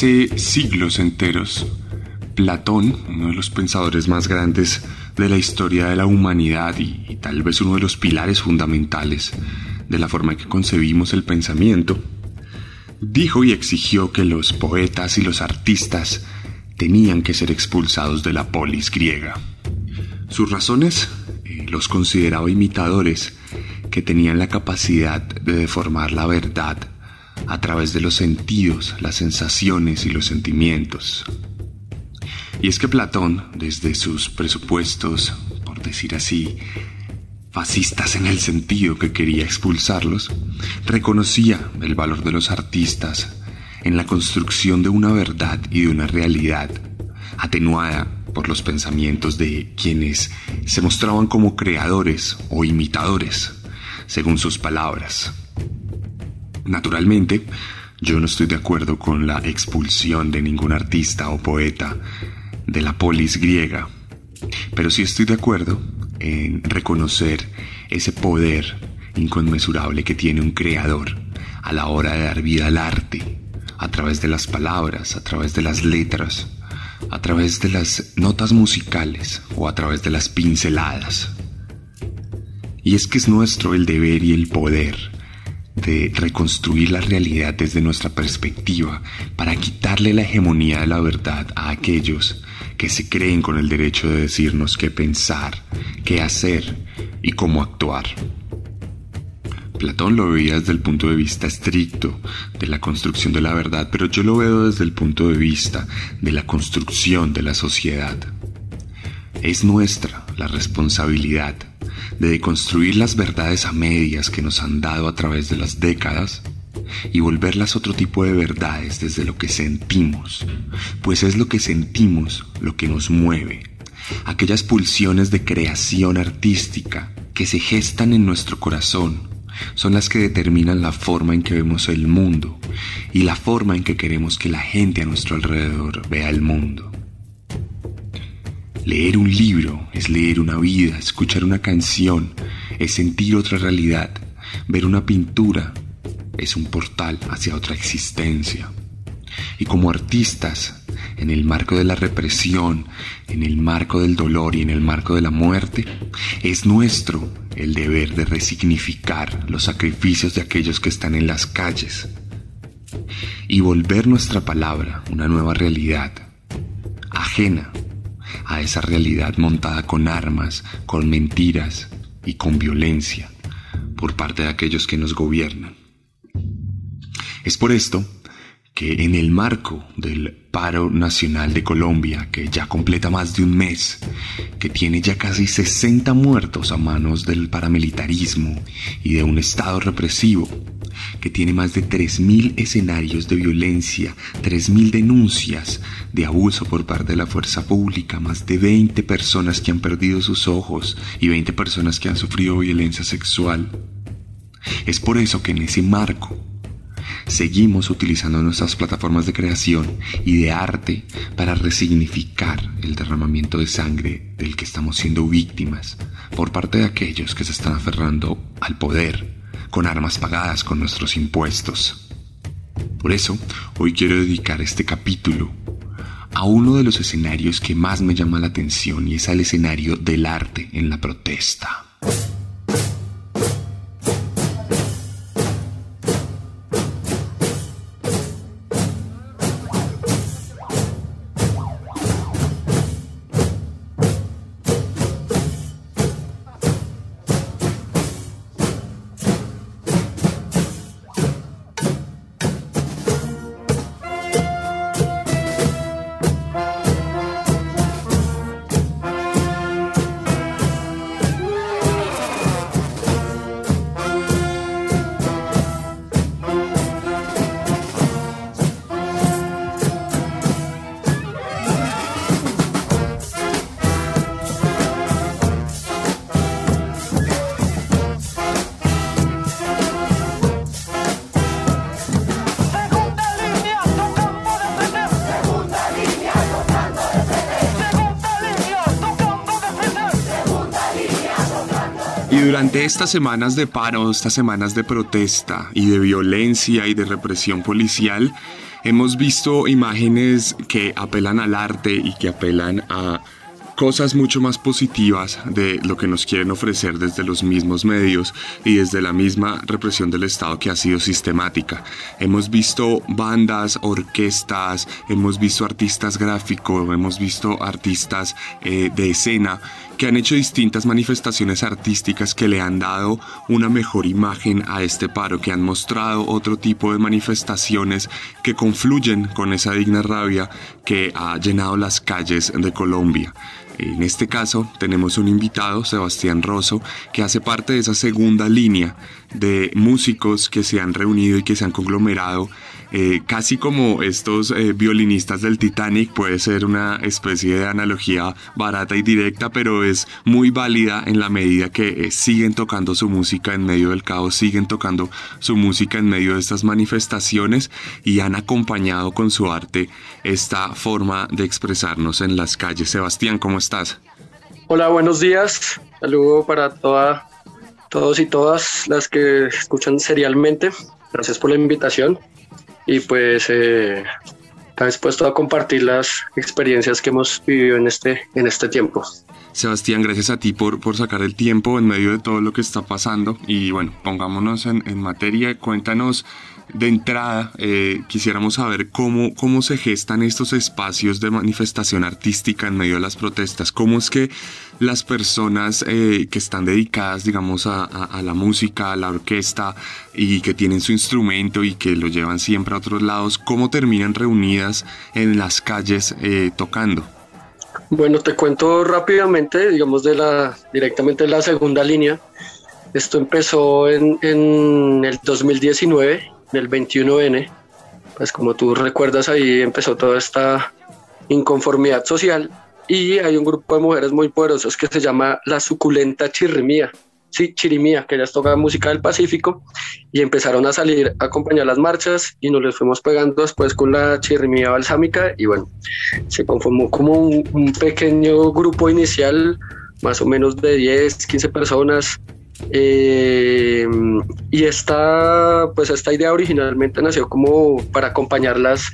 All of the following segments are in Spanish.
Siglos enteros, Platón, uno de los pensadores más grandes de la historia de la humanidad y, tal vez uno de los pilares fundamentales de la forma en que concebimos el pensamiento, dijo y exigió que los poetas y los artistas tenían que ser expulsados de la polis griega. Sus razones eh, los consideraba imitadores que tenían la capacidad de deformar la verdad a través de los sentidos, las sensaciones y los sentimientos. Y es que Platón, desde sus presupuestos, por decir así, fascistas en el sentido que quería expulsarlos, reconocía el valor de los artistas en la construcción de una verdad y de una realidad, atenuada por los pensamientos de quienes se mostraban como creadores o imitadores, según sus palabras. Naturalmente, yo no estoy de acuerdo con la expulsión de ningún artista o poeta de la polis griega, pero sí estoy de acuerdo en reconocer ese poder inconmensurable que tiene un creador a la hora de dar vida al arte, a través de las palabras, a través de las letras, a través de las notas musicales o a través de las pinceladas. Y es que es nuestro el deber y el poder de reconstruir la realidad desde nuestra perspectiva para quitarle la hegemonía de la verdad a aquellos que se creen con el derecho de decirnos qué pensar, qué hacer y cómo actuar. Platón lo veía desde el punto de vista estricto de la construcción de la verdad, pero yo lo veo desde el punto de vista de la construcción de la sociedad. Es nuestra la responsabilidad de deconstruir las verdades a medias que nos han dado a través de las décadas y volverlas otro tipo de verdades desde lo que sentimos, pues es lo que sentimos lo que nos mueve, aquellas pulsiones de creación artística que se gestan en nuestro corazón son las que determinan la forma en que vemos el mundo y la forma en que queremos que la gente a nuestro alrededor vea el mundo. Leer un libro es leer una vida, escuchar una canción es sentir otra realidad, ver una pintura es un portal hacia otra existencia. Y como artistas, en el marco de la represión, en el marco del dolor y en el marco de la muerte, es nuestro el deber de resignificar los sacrificios de aquellos que están en las calles y volver nuestra palabra una nueva realidad, ajena a esa realidad montada con armas, con mentiras y con violencia por parte de aquellos que nos gobiernan. Es por esto que en el marco del paro nacional de Colombia, que ya completa más de un mes, que tiene ya casi 60 muertos a manos del paramilitarismo y de un Estado represivo, que tiene más de 3.000 escenarios de violencia, 3.000 denuncias de abuso por parte de la fuerza pública, más de 20 personas que han perdido sus ojos y 20 personas que han sufrido violencia sexual. Es por eso que en ese marco seguimos utilizando nuestras plataformas de creación y de arte para resignificar el derramamiento de sangre del que estamos siendo víctimas por parte de aquellos que se están aferrando al poder con armas pagadas con nuestros impuestos. Por eso, hoy quiero dedicar este capítulo a uno de los escenarios que más me llama la atención y es al escenario del arte en la protesta. Durante estas semanas de paro, estas semanas de protesta y de violencia y de represión policial, hemos visto imágenes que apelan al arte y que apelan a cosas mucho más positivas de lo que nos quieren ofrecer desde los mismos medios y desde la misma represión del Estado que ha sido sistemática. Hemos visto bandas, orquestas, hemos visto artistas gráficos, hemos visto artistas eh, de escena que han hecho distintas manifestaciones artísticas que le han dado una mejor imagen a este paro, que han mostrado otro tipo de manifestaciones que confluyen con esa digna rabia que ha llenado las calles de Colombia. En este caso tenemos un invitado, Sebastián Rosso, que hace parte de esa segunda línea de músicos que se han reunido y que se han conglomerado eh, casi como estos eh, violinistas del Titanic, puede ser una especie de analogía barata y directa, pero es muy válida en la medida que eh, siguen tocando su música en medio del caos, siguen tocando su música en medio de estas manifestaciones y han acompañado con su arte esta forma de expresarnos en las calles. Sebastián, ¿cómo estás? Hola, buenos días. Saludo para toda, todos y todas las que escuchan serialmente. Gracias por la invitación y pues eh, está dispuesto a compartir las experiencias que hemos vivido en este, en este tiempo. Sebastián, gracias a ti por, por sacar el tiempo en medio de todo lo que está pasando. Y bueno, pongámonos en, en materia, cuéntanos de entrada, eh, quisiéramos saber cómo, cómo se gestan estos espacios de manifestación artística en medio de las protestas, cómo es que las personas eh, que están dedicadas, digamos, a, la música, a la orquesta y que tienen su instrumento y que lo llevan siempre a otros lados, cómo terminan reunidas en las calles eh, tocando. Bueno, te cuento rápidamente, digamos, de la, directamente de la segunda línea. Esto empezó en, en el 2019 del 21N, pues como tú recuerdas ahí empezó toda esta inconformidad social y hay un grupo de mujeres muy poderosos que se llama la suculenta chirrimía, sí, chirimía, que ellas tocan música del Pacífico y empezaron a salir a acompañar las marchas y nos les fuimos pegando después con la chirrimía balsámica y bueno, se conformó como un, un pequeño grupo inicial, más o menos de 10, 15 personas eh, y esta, pues esta idea originalmente nació como para acompañarlas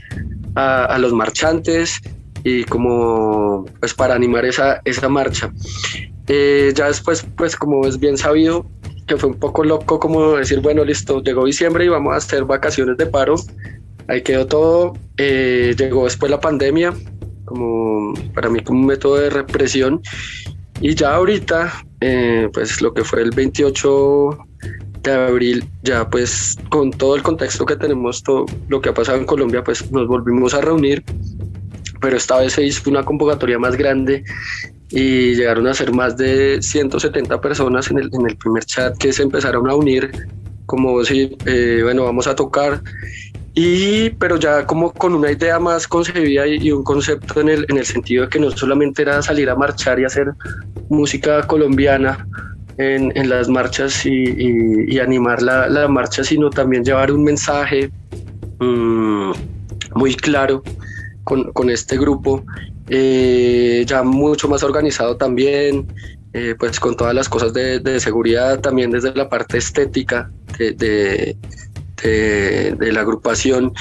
a, los marchantes y como pues para animar esa, esa marcha. Eh, ya después, pues como es bien sabido, que fue un poco loco como decir, bueno, listo, llegó diciembre y vamos a hacer vacaciones de paro. Ahí quedó todo. Eh, llegó después la pandemia, como para mí como un método de represión. Y ya ahorita, eh, pues lo que fue el 28 de abril, ya pues con todo el contexto que tenemos, todo lo que ha pasado en Colombia, pues nos volvimos a reunir, pero esta vez se hizo una convocatoria más grande y llegaron a ser más de 170 personas en el, en el primer chat que se empezaron a unir, como si, eh, bueno, vamos a tocar. Y pero ya como con una idea más concebida y, un concepto en el, en el sentido de que no solamente era salir a marchar y hacer música colombiana en, en las marchas y, y, animar la, la, marcha, sino también llevar un mensaje mmm, muy claro con, este grupo, eh, ya mucho más organizado también, eh, pues con todas las cosas de, seguridad, también desde la parte estética de, de la agrupación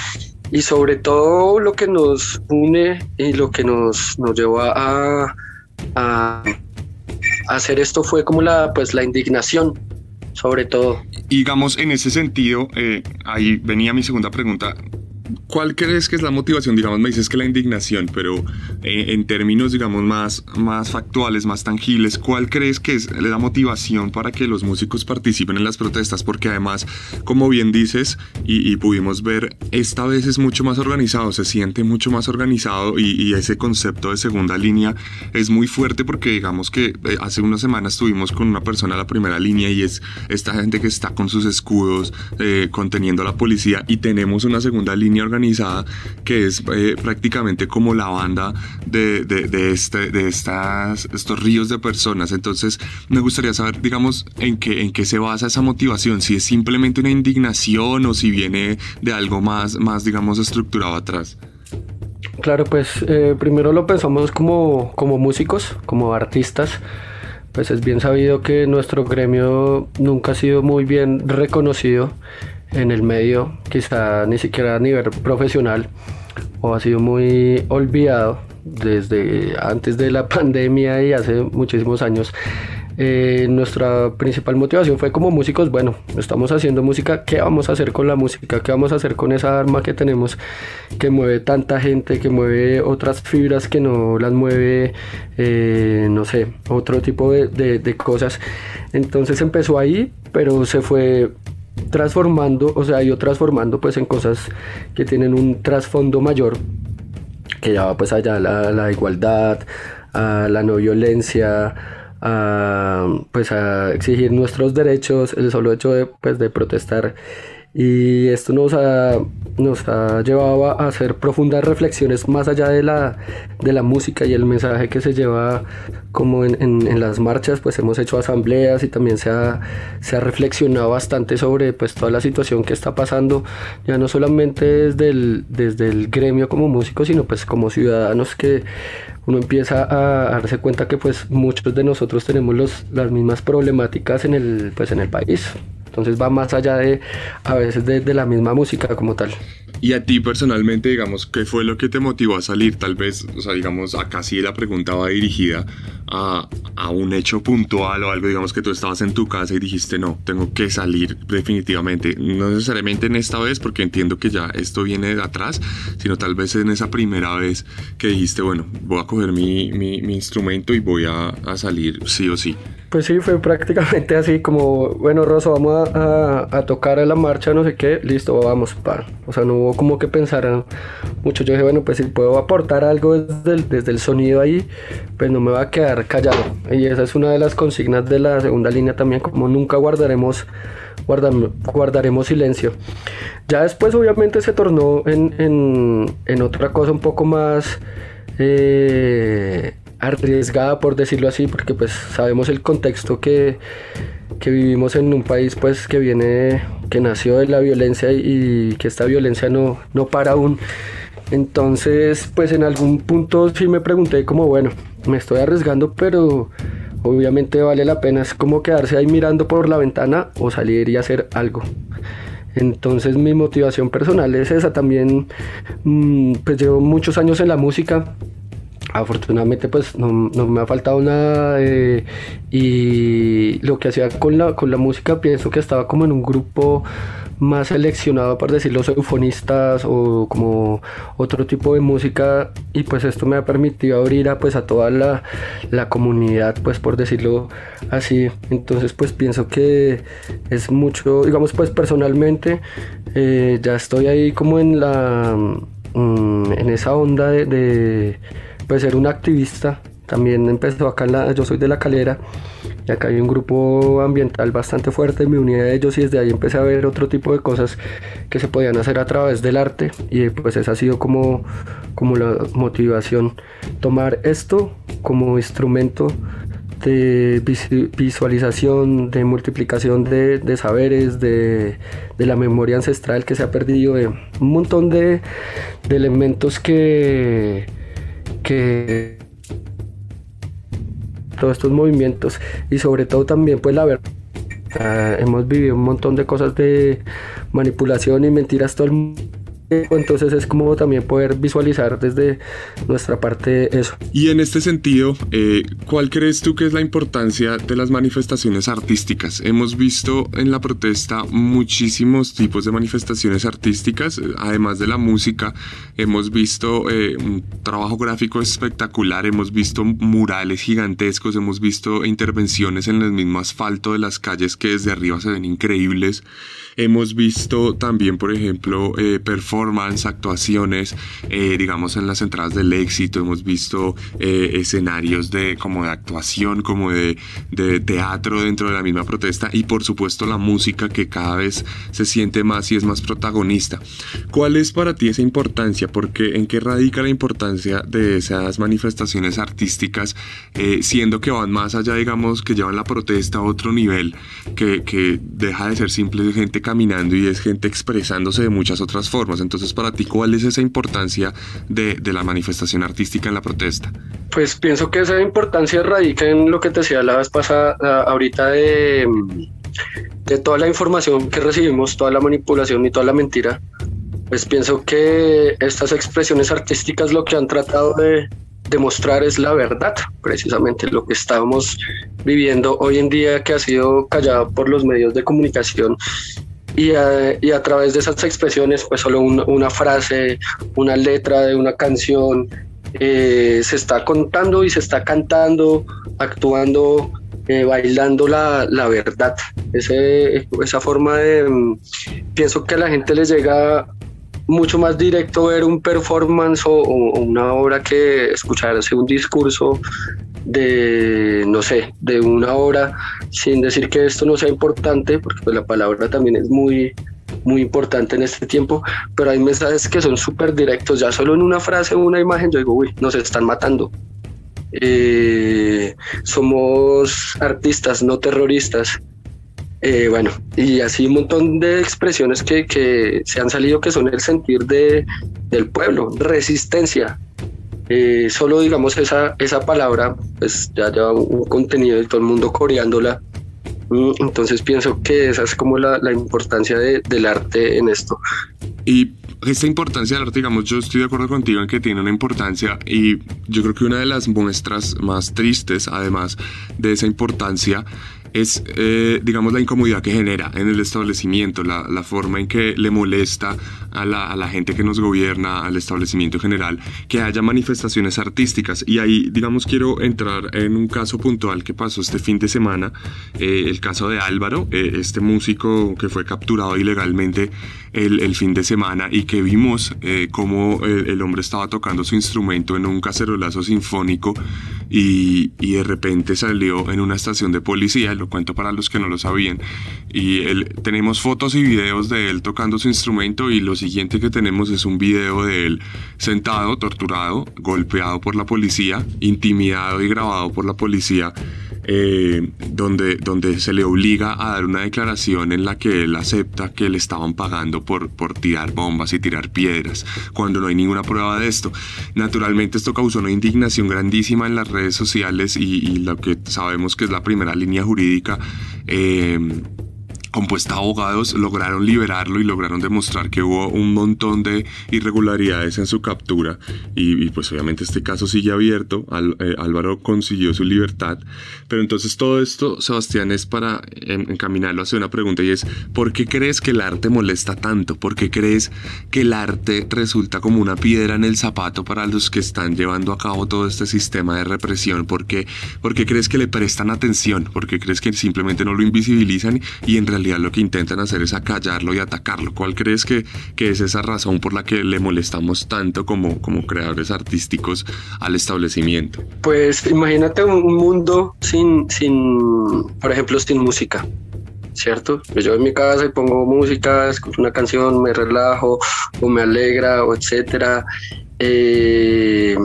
y sobre todo lo que nos une y lo que nos, nos llevó a, hacer esto fue como la, pues, la indignación, sobre todo. digamos, en ese sentido, eh, ahí venía mi segunda pregunta. ¿Cuál crees que es la motivación? Digamos, me dices que la indignación, pero eh, en términos, digamos, más, más factuales, más tangibles, ¿cuál crees que es la motivación para que los músicos participen en las protestas? Porque además, como bien dices, y, pudimos ver, esta vez es mucho más organizado, se siente mucho más organizado y, ese concepto de segunda línea es muy fuerte porque digamos que eh, hace unas semanas estuvimos con una persona a la primera línea y es esta gente que está con sus escudos eh, conteniendo a la policía y tenemos una segunda línea organizada que es eh, prácticamente como la banda de, de, este, de estas, estos ríos de personas. Entonces me gustaría saber, digamos, en qué, en qué se basa esa motivación, si es simplemente una indignación o si viene de algo más, más digamos, estructurado atrás. Claro, pues eh, primero lo pensamos como, como músicos, como artistas pues es bien sabido que nuestro gremio nunca ha sido muy bien reconocido en el medio, quizá ni siquiera a nivel profesional, o ha sido muy olvidado desde antes de la pandemia y hace muchísimos años. Eh, nuestra principal motivación fue como músicos, bueno, estamos haciendo música, ¿qué vamos a hacer con la música? ¿Qué vamos a hacer con esa arma que tenemos que mueve tanta gente, que mueve otras fibras que no las mueve, eh, no sé, otro tipo de, de cosas? Entonces empezó ahí, pero se fue transformando, o sea, ido transformando pues en cosas que tienen un trasfondo mayor, que ya va pues allá la, la igualdad, a la no violencia, a, pues a exigir nuestros derechos, el solo hecho de, pues, de protestar. Y esto nos ha, nos ha llevado a hacer profundas reflexiones más allá de la, de la música y el mensaje que se lleva como en, las marchas, pues hemos hecho asambleas y también se ha, se ha reflexionado bastante sobre pues toda la situación que está pasando, ya no solamente desde el, desde el gremio como músicos, sino pues como ciudadanos que uno empieza a darse cuenta que pues muchos de nosotros tenemos los, las mismas problemáticas en el, pues, en el país. Entonces va más allá de a veces de, de la misma música como tal. Y a ti personalmente, digamos, ¿qué fue lo que te motivó a salir? Tal vez, o sea, digamos, acá sí la pregunta va dirigida a, a, un hecho puntual o algo, digamos, que tú estabas en tu casa y dijiste, no, tengo que salir definitivamente. No necesariamente en esta vez, porque entiendo que ya esto viene de atrás, sino tal vez en esa primera vez que dijiste, bueno, voy a coger mi, mi, mi instrumento y voy a, a salir sí o sí. Pues sí, fue prácticamente así como, bueno, Rosa, vamos a, a, tocar a la marcha, no sé qué, listo, vamos, para. O sea, no hubo como que pensar mucho. Yo dije, bueno, pues si puedo aportar algo desde el, desde el sonido ahí, pues no me va a quedar callado. Y esa es una de las consignas de la segunda línea también, como nunca guardaremos, guardaremos silencio. Ya después obviamente se tornó en, en, en otra cosa un poco más... Eh, arriesgada por decirlo así porque pues sabemos el contexto que, que, vivimos en un país pues que viene que nació de la violencia y, que esta violencia no, no para aún. Entonces pues en algún punto sí me pregunté como bueno me estoy arriesgando pero obviamente vale la pena. Es como quedarse ahí mirando por la ventana o salir y hacer algo. Entonces mi motivación personal es esa también. Mm, pues llevo muchos años en la música afortunadamente pues no, me ha faltado nada eh, y lo que hacía con la, con la música pienso que estaba como en un grupo más seleccionado por decirlo eufonistas o como otro tipo de música y pues esto me ha permitido abrir a pues a toda la, la comunidad pues por decirlo así. Entonces pues pienso que es mucho digamos pues personalmente eh, ya estoy ahí como en la mm, en esa onda de pues ser un activista. También empezó acá, en la, yo soy de La Calera y acá hay un grupo ambiental bastante fuerte, me uní a ellos y desde ahí empecé a ver otro tipo de cosas que se podían hacer a través del arte y pues esa ha sido como, como la motivación, tomar esto como instrumento de visualización, de multiplicación de, de saberes, de, de, la memoria ancestral que se ha perdido, de un montón de, de elementos que que todos estos movimientos y sobre todo también pues la verdad hemos vivido un montón de cosas de manipulación y mentiras todo el mundo entonces es como también poder visualizar desde nuestra parte eso. Y en este sentido, eh, ¿cuál crees tú que es la importancia de las manifestaciones artísticas? Hemos visto en la protesta muchísimos tipos de manifestaciones artísticas, además de la música, hemos visto eh, un trabajo gráfico espectacular, hemos visto murales gigantescos, hemos visto intervenciones en el mismo asfalto de las calles que desde arriba se ven increíbles. Hemos visto también, por ejemplo, eh, performance, actuaciones, eh, digamos, en las entradas del éxito. Hemos visto eh, escenarios de como de actuación, como de, de, teatro dentro de la misma protesta y por supuesto la música que cada vez se siente más y es más protagonista. ¿Cuál es para ti esa importancia? Porque en qué radica la importancia de esas manifestaciones artísticas, siendo que van más allá, digamos, que llevan la protesta a otro nivel, que, que deja de ser simple gente caminando y es gente expresándose de muchas otras formas. Entonces, para ti, ¿cuál es esa importancia de, la manifestación artística en la protesta? Pues pienso que esa importancia radica en lo que te decía la vez pasada, ahorita de, de toda la información que recibimos, toda la manipulación y toda la mentira. Pues pienso que estas expresiones artísticas lo que han tratado de demostrar es la verdad, precisamente lo que estamos viviendo hoy en día que ha sido callado por los medios de comunicación y a, través de esas expresiones, pues solo una frase, una letra de una canción, eh, se está contando y se está cantando, actuando, eh, bailando la, verdad. Ese, esa forma de, mm, pienso que a la gente les llega mucho más directo ver un performance o, una obra que escucharse un discurso de, no sé, de una hora, sin decir que esto no sea importante, porque pues la palabra también es muy, muy importante en este tiempo, pero hay mensajes que son súper directos, ya solo en una frase o una imagen yo digo, uy, nos están matando. Eh, somos artistas, no terroristas. Eh, bueno, y así un montón de expresiones que, que, se han salido que son el sentir de, del pueblo, resistencia. Eh, solo digamos esa, esa palabra, pues ya lleva un contenido de todo el mundo coreándola. Mm, entonces pienso que esa es como la, la importancia de, del arte en esto. Y esta importancia del arte, digamos, yo estoy de acuerdo contigo en que tiene una importancia y yo creo que una de las muestras más tristes, además de esa importancia, es, eh, digamos, la incomodidad que genera en el establecimiento, la, la forma en que le molesta a la, a la, gente que nos gobierna, al establecimiento general, que haya manifestaciones artísticas. Y ahí, digamos, quiero entrar en un caso puntual que pasó este fin de semana, eh, el caso de Álvaro, eh, este músico que fue capturado ilegalmente el, el fin de semana y que vimos cómo el, el, hombre estaba tocando su instrumento en un cacerolazo sinfónico y, y de repente salió en una estación de policía cuento para los que no lo sabían. Y él, tenemos fotos y videos de él tocando su instrumento y lo siguiente que tenemos es un video de él sentado, torturado, golpeado por la policía, intimidado y grabado por la policía eh, donde, donde se le obliga a dar una declaración en la que él acepta que le estaban pagando por, por tirar bombas y tirar piedras, cuando no hay ninguna prueba de esto. Naturalmente esto causó una indignación grandísima en las redes sociales y, lo que sabemos que es la primera línea jurídica. Eh, compuesta abogados lograron liberarlo y lograron demostrar que hubo un montón de irregularidades en su captura y, pues obviamente este caso sigue abierto, eh, Álvaro consiguió su libertad, pero entonces todo esto, Sebastián, es para encaminarlo hacia una pregunta y es, ¿por qué crees que el arte molesta tanto? ¿Por qué crees que el arte resulta como una piedra en el zapato para los que están llevando a cabo todo este sistema de represión? ¿Por qué, ¿Por qué crees que le prestan atención? ¿Por qué crees que simplemente no lo invisibilizan y en realidad lo que intentan hacer es acallarlo y atacarlo. ¿Cuál crees que, que es esa razón por la que le molestamos tanto como, como creadores artísticos al establecimiento? Pues imagínate un mundo sin, sin, por ejemplo, sin música. ¿cierto? Pues yo en mi casa pongo música, escucho una canción, me relajo o me alegra o etcétera. Eh,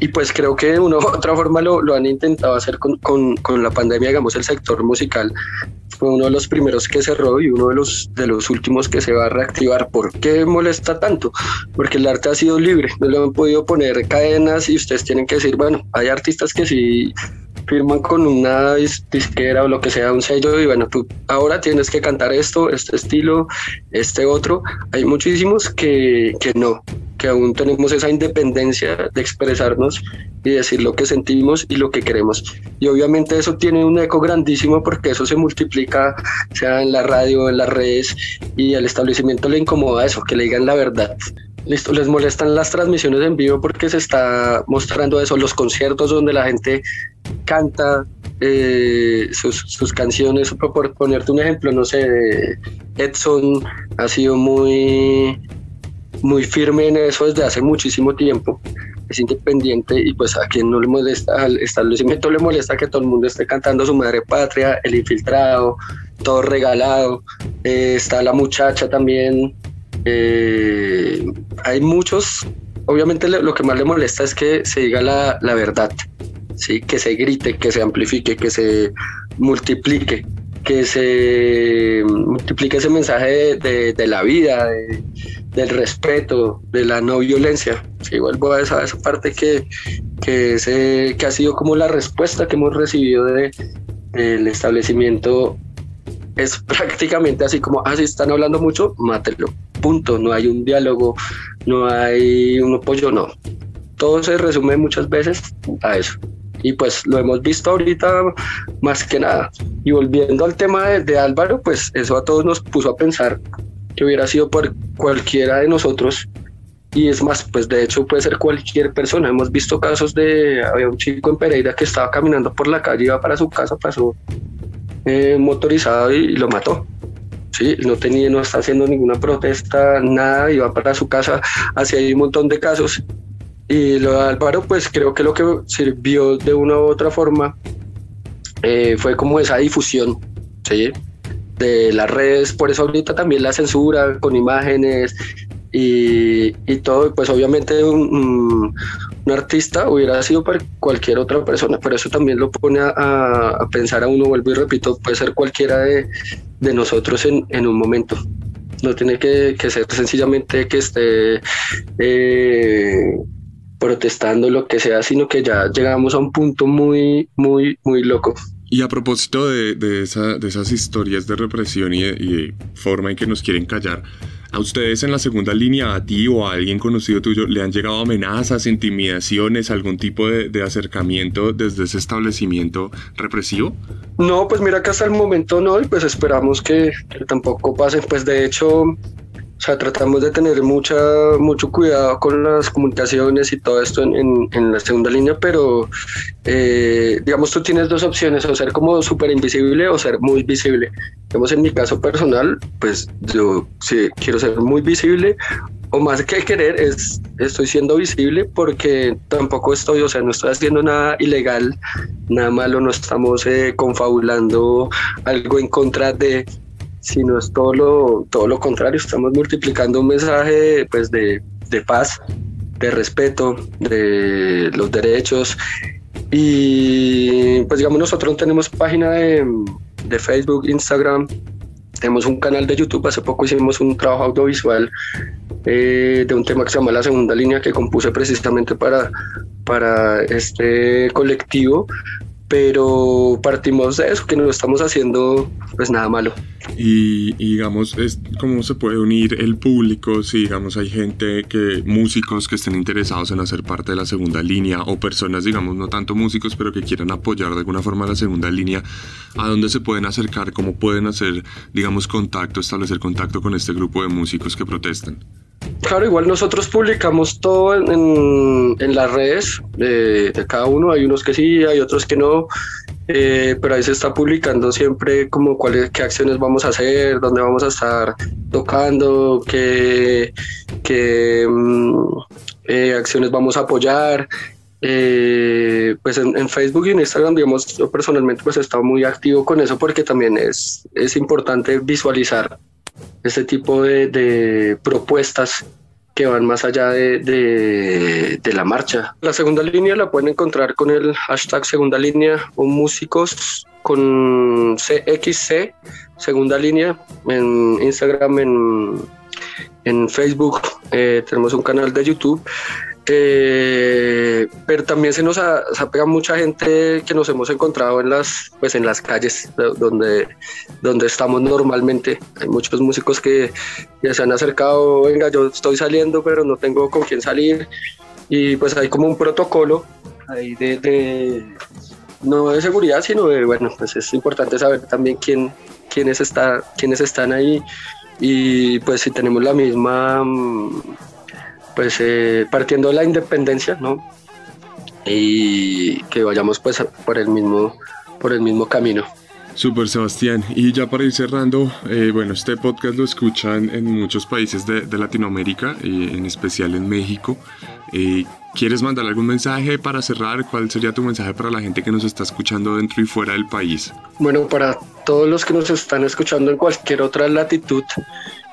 y pues creo que de una u otra forma lo, lo han intentado hacer con, con, con, la pandemia, digamos, el sector musical fue uno de los primeros que cerró y uno de los, de los últimos que se va a reactivar. ¿Por qué molesta tanto? Porque el arte ha sido libre, no le han podido poner cadenas y ustedes tienen que decir, bueno, hay artistas que sí firman con una disquera o lo que sea, un sello, y bueno, tú ahora tienes que cantar esto, este estilo, este otro. Hay muchísimos que, que no, que aún tenemos esa independencia de expresarnos y decir lo que sentimos y lo que queremos. Y obviamente eso tiene un eco grandísimo porque eso se multiplica, sea en la radio, en las redes, y al establecimiento le incomoda eso, que le digan la verdad. Listo, les molestan las transmisiones en vivo porque se está mostrando eso, los conciertos donde la gente canta eh, sus, sus, canciones. Por ponerte un ejemplo, no sé, Edson ha sido muy, muy firme en eso desde hace muchísimo tiempo. Es independiente y pues a quien no le molesta, al establecimiento le molesta que todo el mundo esté cantando su madre patria, el infiltrado, todo regalado. Eh, está la muchacha también eh, hay muchos, obviamente lo que más le molesta es que se diga la, la verdad, ¿sí? que se grite, que se amplifique, que se multiplique, que se multiplique ese mensaje de, de, la vida, de, del respeto, de la no violencia. Si vuelvo a esa, esa parte que, que, ese, que ha sido como la respuesta que hemos recibido de, del establecimiento es prácticamente así como, ah, si están hablando mucho, mátelo. Punto. No hay un diálogo, no hay un apoyo, no. Todo se resume muchas veces a eso. Y pues lo hemos visto ahorita más que nada. Y volviendo al tema de, de Álvaro, pues eso a todos nos puso a pensar que hubiera sido por cualquiera de nosotros y es más, pues de hecho puede ser cualquier persona. Hemos visto casos de, había un chico en Pereira que estaba caminando por la calle, iba para su casa, pasó eh, motorizado y, lo mató. Sí, no tenía, no está haciendo ninguna protesta, nada, iba para su casa, así hay un montón de casos. Y lo de Álvaro, pues creo que lo que sirvió de una u otra forma eh, fue como esa difusión, ¿sí? De las redes, por eso ahorita también la censura con imágenes y, y todo, pues obviamente un, artista hubiera sido para cualquier otra persona, pero eso también lo pone a, pensar a uno, vuelvo y repito, puede ser cualquiera de, de nosotros en, en, un momento. No tiene que, que ser sencillamente que esté eh, protestando lo que sea, sino que ya llegamos a un punto muy, muy, muy loco. Y a propósito de, de, esa, de esas historias de represión y de, forma en que nos quieren callar, ¿a ustedes en la segunda línea, a ti o a alguien conocido tuyo, le han llegado amenazas, intimidaciones, algún tipo de, acercamiento desde ese establecimiento represivo? No, pues mira que hasta el momento no, y pues esperamos que, que tampoco pasen. Pues de hecho, o sea, tratamos de tener mucha, mucho cuidado con las comunicaciones y todo esto en, en, la segunda línea, pero eh, digamos, tú tienes dos opciones, o ser como súper invisible o ser muy visible. Digamos, en mi caso personal, pues yo sí quiero ser muy visible o más que querer es estoy siendo visible porque tampoco estoy, o sea, no estoy haciendo nada ilegal, nada malo, no estamos eh, confabulando algo en contra de sino es todo lo, todo lo contrario, estamos multiplicando un mensaje pues, de, de paz, de respeto, de los derechos. Y pues digamos, nosotros tenemos página de, de Facebook, Instagram, tenemos un canal de YouTube, hace poco hicimos un trabajo audiovisual eh, de un tema que se llama La Segunda Línea que compuse precisamente para, para este colectivo, pero partimos de eso, que no estamos haciendo pues nada malo. Y, y, digamos, es cómo se puede unir el público si digamos hay gente que, músicos que estén interesados en hacer parte de la segunda línea o personas, digamos, no tanto músicos, pero que quieran apoyar de alguna forma la segunda línea, ¿a dónde se pueden acercar? ¿Cómo pueden hacer, digamos, contacto, establecer contacto con este grupo de músicos que protestan? Claro, igual nosotros publicamos todo en, las redes de, de, cada uno. Hay unos que sí, hay otros que no. Eh, pero ahí se está publicando siempre como cuáles, qué acciones vamos a hacer, dónde vamos a estar tocando, qué, qué mm, eh, acciones vamos a apoyar. Eh, pues en, en, Facebook y en Instagram, digamos, yo personalmente pues he estado muy activo con eso porque también es, es importante visualizar este tipo de, propuestas que van más allá de, la marcha. La segunda línea la pueden encontrar con el hashtag segunda línea o músicos con CXC, segunda línea, en Instagram, en, en Facebook, eh, tenemos un canal de YouTube eh, pero también se nos ha, se pegado mucha gente que nos hemos encontrado en las, pues en las calles donde, donde estamos normalmente. Hay muchos músicos que ya se han acercado, venga, yo estoy saliendo, pero no tengo con quién salir. Y pues hay como un protocolo ahí de, de no de seguridad, sino de, bueno, pues es importante saber también quién, quiénes, está, quiénes están ahí. Y pues si tenemos la misma pues eh, partiendo de la independencia, ¿no? Y que vayamos pues por el mismo, por el mismo camino. Super Sebastián, y ya para ir cerrando, eh, bueno, este podcast lo escuchan en muchos países de, de Latinoamérica, eh, en especial en México. Eh, ¿Quieres mandar algún mensaje para cerrar? ¿Cuál sería tu mensaje para la gente que nos está escuchando dentro y fuera del país? Bueno, para todos los que nos están escuchando en cualquier otra latitud,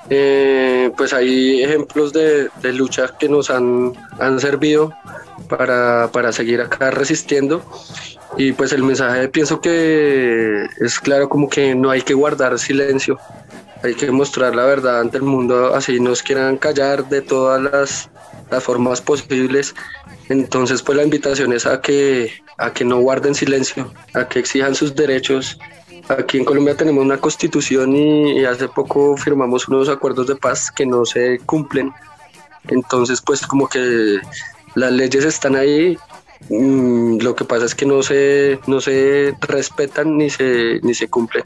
eh, pues hay ejemplos de, de, lucha que nos han, han servido para, para, seguir acá resistiendo. Y pues el mensaje pienso que es claro como que no hay que guardar silencio. hay que mostrar la verdad ante el mundo, así nos quieran callar de todas las, las formas posibles. Entonces, pues la invitación es a que, a que no guarden silencio, a que exijan sus derechos. Aquí en Colombia tenemos una constitución y, hace poco firmamos unos acuerdos de paz que no se cumplen. Entonces, pues como que las leyes están ahí Mm, lo que pasa es que no se, no se respetan ni se, ni se cumple.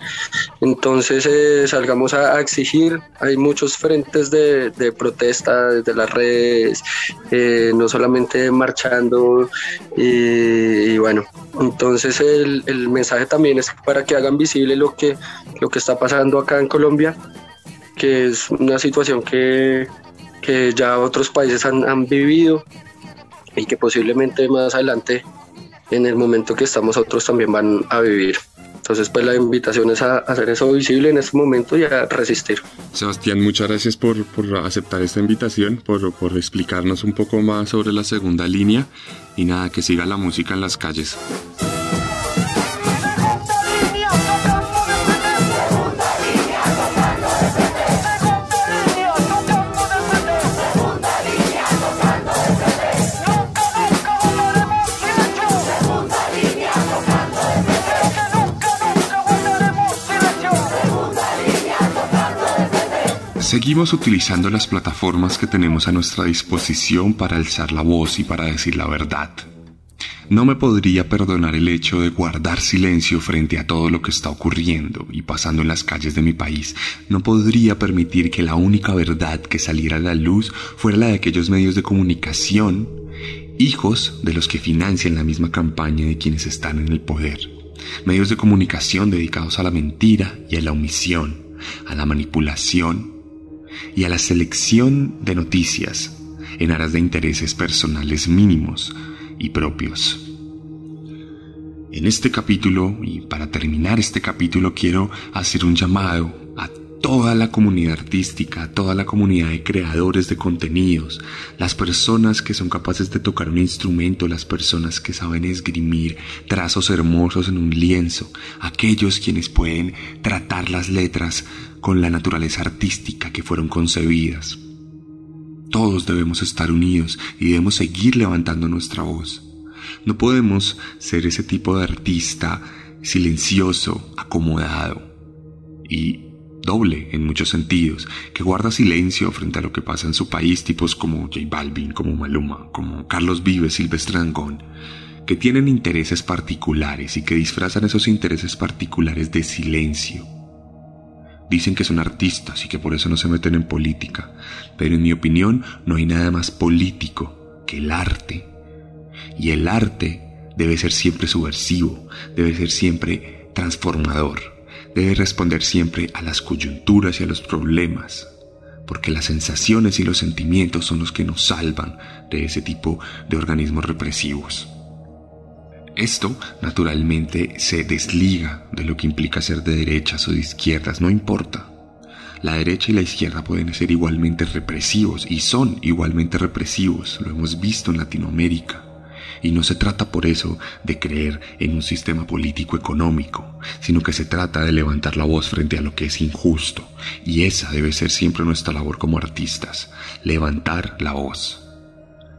Entonces eh, salgamos a, exigir, hay muchos frentes de, protesta desde las redes, eh, no solamente marchando y, bueno, entonces el, el, mensaje también es para que hagan visible lo que, lo que está pasando acá en Colombia, que es una situación que, que ya otros países han, han vivido y que posiblemente más adelante, en el momento que estamos otros también van a vivir. Entonces, pues la invitación es a hacer eso visible en este momento y a resistir. Sebastián, muchas gracias por, por aceptar esta invitación, por, por explicarnos un poco más sobre la segunda línea y nada, que siga la música en las calles. Seguimos utilizando las plataformas que tenemos a nuestra disposición para alzar la voz y para decir la verdad. No me podría perdonar el hecho de guardar silencio frente a todo lo que está ocurriendo y pasando en las calles de mi país. No podría permitir que la única verdad que saliera a la luz fuera la de aquellos medios de comunicación, hijos de los que financian la misma campaña de quienes están en el poder. Medios de comunicación dedicados a la mentira y a la omisión, a la manipulación y a la selección de noticias en aras de intereses personales mínimos y propios. En este capítulo, y para terminar este capítulo, quiero hacer un llamado a toda la comunidad artística, toda la comunidad de creadores de contenidos, las personas que son capaces de tocar un instrumento, las personas que saben esgrimir trazos hermosos en un lienzo, aquellos quienes pueden tratar las letras con la naturaleza artística que fueron concebidas. Todos debemos estar unidos y debemos seguir levantando nuestra voz. No podemos ser ese tipo de artista silencioso, acomodado y doble en muchos sentidos, que guarda silencio frente a lo que pasa en su país, tipos como J Balvin, como Maluma, como Carlos Vives, Silvestre Dangond, que tienen intereses particulares y que disfrazan esos intereses particulares de silencio Dicen que son artistas y que por eso no se meten en política, pero en mi opinión no hay nada más político que el arte. Y el arte debe ser siempre subversivo, debe ser siempre transformador, debe responder siempre a las coyunturas y a los problemas, porque las sensaciones y los sentimientos son los que nos salvan de ese tipo de organismos represivos. Esto, naturalmente, se desliga de lo que implica ser de derechas o de izquierdas, no importa. La derecha y la izquierda pueden ser igualmente represivos y son igualmente represivos, lo hemos visto en Latinoamérica. Y no se trata por eso de creer en un sistema político económico, sino que se trata de levantar la voz frente a lo que es injusto. Y esa debe ser siempre nuestra labor como artistas, levantar la voz.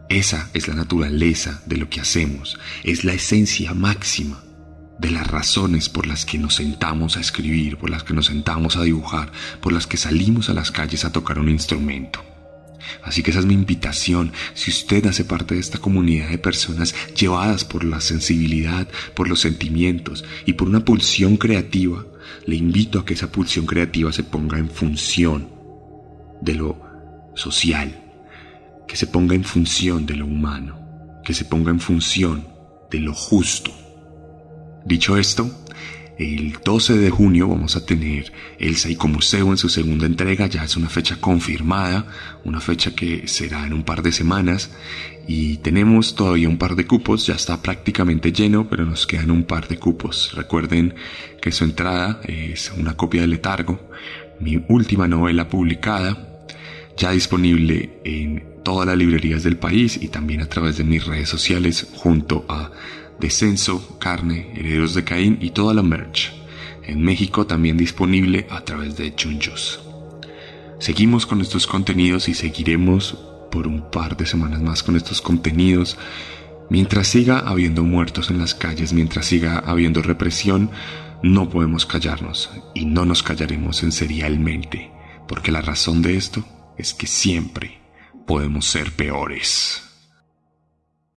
Esa es la naturaleza de lo que hacemos, es la esencia máxima de las razones por las que nos sentamos a escribir, por las que nos sentamos a dibujar, por las que salimos a las calles a tocar un instrumento. Así que esa es mi invitación. Si usted hace parte de esta comunidad de personas llevadas por la sensibilidad, por los sentimientos y por una pulsión creativa, le invito a que esa pulsión creativa se ponga en función de lo social, que se ponga en función de lo humano, que se ponga en función de lo justo. Dicho esto, el 12 de junio vamos a tener el Seiko Museo en su segunda entrega, ya es una fecha confirmada, una fecha que será en un par de semanas. Y tenemos todavía un par de cupos, ya está prácticamente lleno, pero nos quedan un par de cupos. Recuerden que su entrada es una copia de Letargo, mi última novela publicada, ya disponible en todas las librerías del país y también a través de mis redes sociales junto a Descenso, Carne, Herederos de Caín y toda la merch. En México también disponible a través de Chunchos. Seguimos con estos contenidos y seguiremos por un par de semanas más con estos contenidos. Mientras siga habiendo muertos en las calles, mientras siga habiendo represión, no podemos callarnos y no nos callaremos en serialmente, porque la razón de esto es que siempre podemos ser peores.